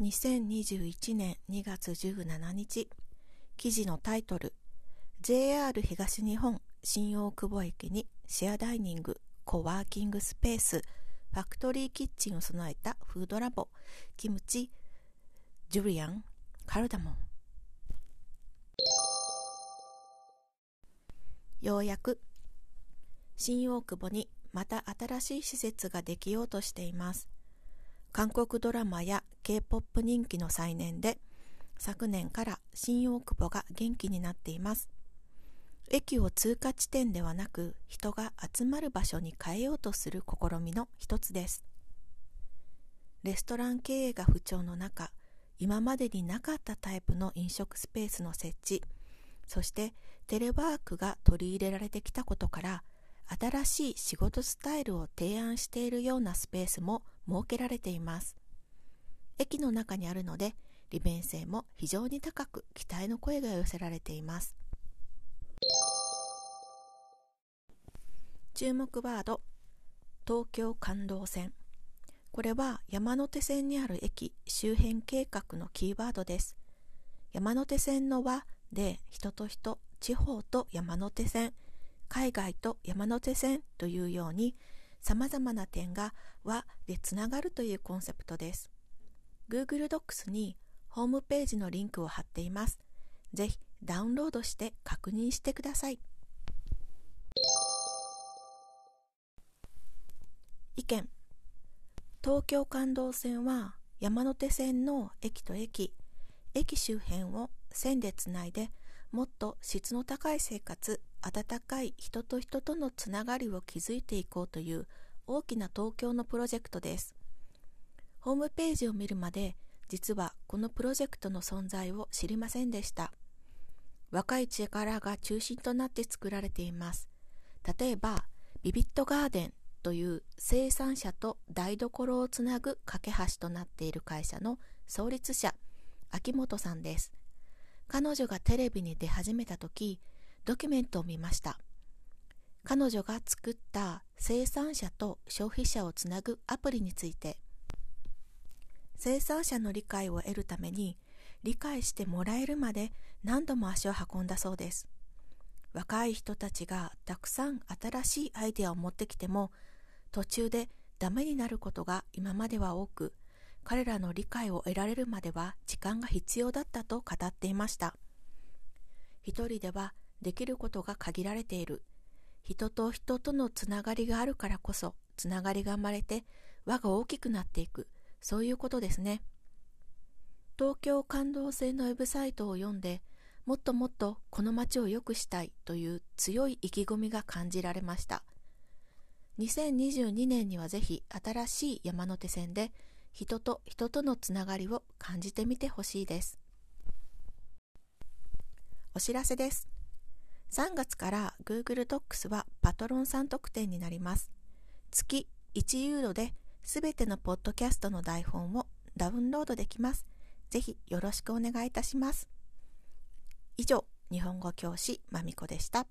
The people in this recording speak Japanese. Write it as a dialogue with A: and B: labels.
A: 2021年2月17日記事のタイトル JR 東日本新大久保駅にシェアダイニングコワーキングスペースファクトリーキッチンを備えたフードラボキムチジュリアンカルダモン。ようやく新大久保にまた新しい施設ができようとしています。韓国ドラマや K-POP 人気の再燃で昨年から新大久保が元気になっています。駅を通過地点ではなく人が集まる場所に変えようとする試みの一つです。レストラン経営が不調の中今までになかったタイプの飲食スペースの設置そしてテレワークが取り入れられてきたことから新しい仕事スタイルを提案しているようなスペースも設けられています。駅の中にあるので利便性も非常に高く期待の声が寄せられています。注目ワード東京感動線。これは山手線にある駅周辺計画のキーワードです。山手線の和で人と人地方と山手線海外と山手線というように様々な点が和でつながるというコンセプトです。Google Docs にホームページのリンクを貼っています。ぜひダウンロードして確認してください。意見。東京環道線は山手線の駅と駅。駅周辺を線でつないでもっと質の高い生活温かい人と人とのつながりを築いていこうという大きな東京のプロジェクトです。ホームページを見るまで実はこのプロジェクトの存在を知りませんでした。若い力が中心となって作られています。例えばビビットガーデンという生産者と台所をつなぐ架け橋となっている会社の創立者秋元さんです。彼女がテレビに出始めた時ドキュメントを見ました。彼女が作った生産者と消費者をつなぐアプリについて生産者の理解を得るために理解してもらえるまで何度も足を運んだそうです。若い人たちがたくさん新しいアイデアを持ってきても途中でダメになることが今までは多く彼らの理解を得られるまでは時間が必要だったと語っていました。一人ではできることが限られている。人と人とのつながりがあるからこそつながりが生まれて輪が大きくなっていく。そういうことですね東京感動線のウェブサイトを読んでもっともっとこの街を良くしたいという強い意気込みが感じられました2022年にはぜひ新しい山手線で人と人とのつながりを感じてみてほしいです。お知らせです。3月から Google Docs はパトロンさん特典になります。月1ユーロで全てのポッドキャストの台本をダウンロードできます。ぜひよろしくお願いいたします。以上、日本語教師まみこでした。